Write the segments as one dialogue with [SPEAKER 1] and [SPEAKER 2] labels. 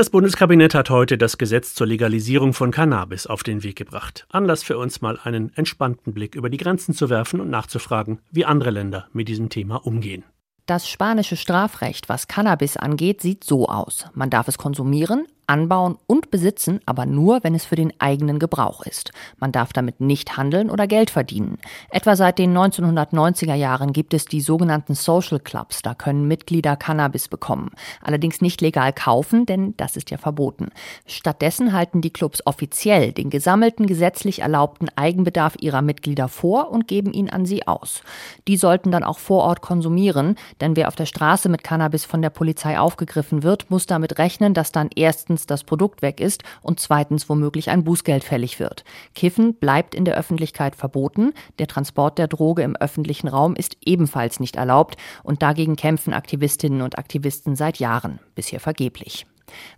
[SPEAKER 1] Das Bundeskabinett hat heute das Gesetz zur Legalisierung von Cannabis auf den Weg gebracht. Anlass für uns mal einen entspannten Blick über die Grenzen zu werfen und nachzufragen, wie andere Länder mit diesem Thema umgehen.
[SPEAKER 2] Das spanische Strafrecht, was Cannabis angeht, sieht so aus. Man darf es konsumieren, anbauen und besitzen, aber nur, wenn es für den eigenen Gebrauch ist. Man darf damit nicht handeln oder Geld verdienen. Etwa seit den 1990er Jahren gibt es die sogenannten Social Clubs. Da können Mitglieder Cannabis bekommen. Allerdings nicht legal kaufen, denn das ist ja verboten. Stattdessen halten die Clubs offiziell den gesammelten gesetzlich erlaubten Eigenbedarf ihrer Mitglieder vor und geben ihn an sie aus. Die sollten dann auch vor Ort konsumieren, denn wer auf der Straße mit Cannabis von der Polizei aufgegriffen wird, muss damit rechnen, dass dann erstens erstens das Produkt weg ist und zweitens womöglich ein Bußgeld fällig wird. Kiffen bleibt in der Öffentlichkeit verboten. Der Transport der Droge im öffentlichen Raum ist ebenfalls nicht erlaubt und dagegen kämpfen Aktivistinnen und Aktivisten seit Jahren, bisher vergeblich.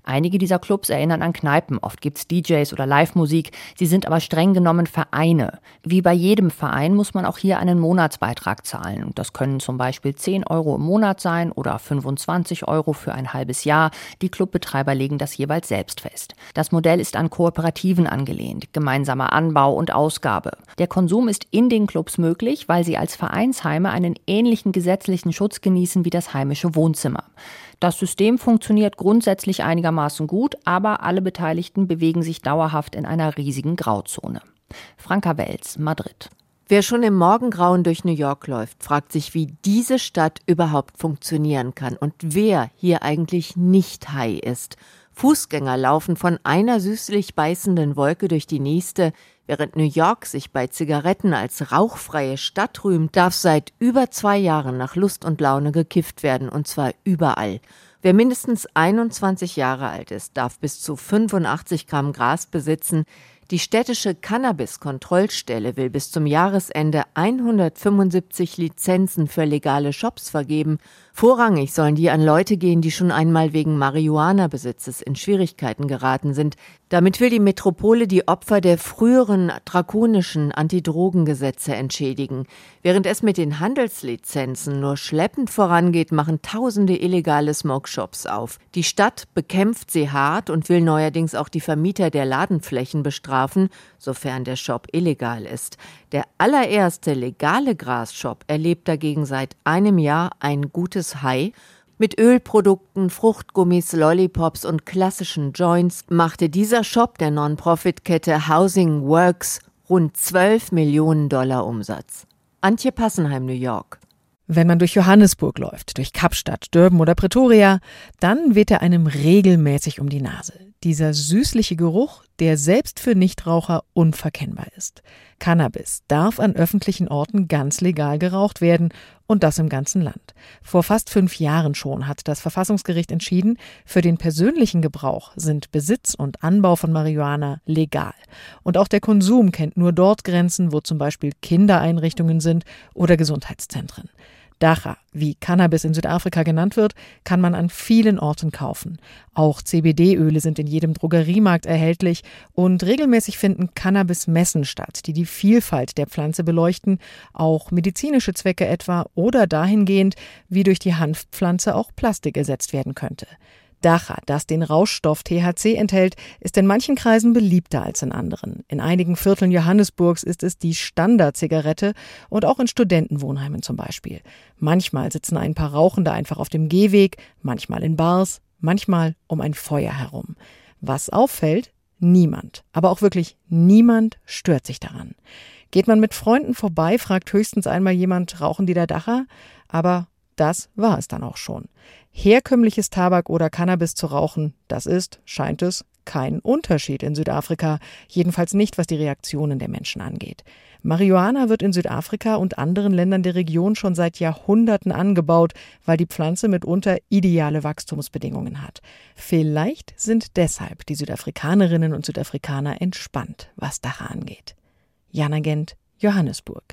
[SPEAKER 2] Einige dieser Clubs erinnern an Kneipen, oft gibt's DJs oder Live-Musik, sie sind aber streng genommen Vereine. Wie bei jedem Verein muss man auch hier einen Monatsbeitrag zahlen. Das können zum Beispiel 10 Euro im Monat sein oder 25 Euro für ein halbes Jahr. Die Clubbetreiber legen das jeweils selbst fest. Das Modell ist an Kooperativen angelehnt, gemeinsamer Anbau und Ausgabe. Der Konsum ist in den Clubs möglich, weil sie als Vereinsheime einen ähnlichen gesetzlichen Schutz genießen wie das heimische Wohnzimmer. Das System funktioniert grundsätzlich einigermaßen gut, aber alle Beteiligten bewegen sich dauerhaft in einer riesigen Grauzone. Franka Wels, Madrid.
[SPEAKER 3] Wer schon im Morgengrauen durch New York läuft, fragt sich, wie diese Stadt überhaupt funktionieren kann und wer hier eigentlich nicht high ist. Fußgänger laufen von einer süßlich beißenden Wolke durch die nächste, Während New York sich bei Zigaretten als rauchfreie Stadt rühmt, darf seit über zwei Jahren nach Lust und Laune gekifft werden, und zwar überall. Wer mindestens 21 Jahre alt ist, darf bis zu 85 Gramm Gras besitzen, die städtische Cannabis-Kontrollstelle will bis zum Jahresende 175 Lizenzen für legale Shops vergeben. Vorrangig sollen die an Leute gehen, die schon einmal wegen Marihuana-Besitzes in Schwierigkeiten geraten sind. Damit will die Metropole die Opfer der früheren drakonischen Antidrogengesetze entschädigen. Während es mit den Handelslizenzen nur schleppend vorangeht, machen tausende illegale Smoke-Shops auf. Die Stadt bekämpft sie hart und will neuerdings auch die Vermieter der Ladenflächen bestrafen bestrafen, sofern der Shop illegal ist. Der allererste legale Grasshop erlebt dagegen seit einem Jahr ein gutes High. Mit Ölprodukten, Fruchtgummis, Lollipops und klassischen Joints machte dieser Shop der Non-Profit-Kette Housing Works rund 12 Millionen Dollar Umsatz. Antje Passenheim, New York.
[SPEAKER 4] Wenn man durch Johannesburg läuft, durch Kapstadt, Durban oder Pretoria, dann weht er einem regelmäßig um die Nase. Dieser süßliche Geruch, der selbst für Nichtraucher unverkennbar ist. Cannabis darf an öffentlichen Orten ganz legal geraucht werden und das im ganzen Land. Vor fast fünf Jahren schon hat das Verfassungsgericht entschieden, für den persönlichen Gebrauch sind Besitz und Anbau von Marihuana legal. Und auch der Konsum kennt nur dort Grenzen, wo zum Beispiel Kindereinrichtungen sind oder Gesundheitszentren. Dacha, wie Cannabis in Südafrika genannt wird, kann man an vielen Orten kaufen. Auch CBD-Öle sind in jedem Drogeriemarkt erhältlich und regelmäßig finden Cannabis-Messen statt, die die Vielfalt der Pflanze beleuchten, auch medizinische Zwecke etwa oder dahingehend, wie durch die Hanfpflanze auch Plastik ersetzt werden könnte. Dacha, das den Rauschstoff THC enthält, ist in manchen Kreisen beliebter als in anderen. In einigen Vierteln Johannesburgs ist es die Standardzigarette und auch in Studentenwohnheimen zum Beispiel. Manchmal sitzen ein paar Rauchende einfach auf dem Gehweg, manchmal in Bars, manchmal um ein Feuer herum. Was auffällt? Niemand, aber auch wirklich niemand stört sich daran. Geht man mit Freunden vorbei, fragt höchstens einmal jemand, rauchen die da Dacha? Aber das war es dann auch schon. Herkömmliches Tabak oder Cannabis zu rauchen, das ist, scheint es, kein Unterschied in Südafrika, jedenfalls nicht, was die Reaktionen der Menschen angeht. Marihuana wird in Südafrika und anderen Ländern der Region schon seit Jahrhunderten angebaut, weil die Pflanze mitunter ideale Wachstumsbedingungen hat. Vielleicht sind deshalb die Südafrikanerinnen und Südafrikaner entspannt, was Dacha angeht. Jana Gent, Johannesburg.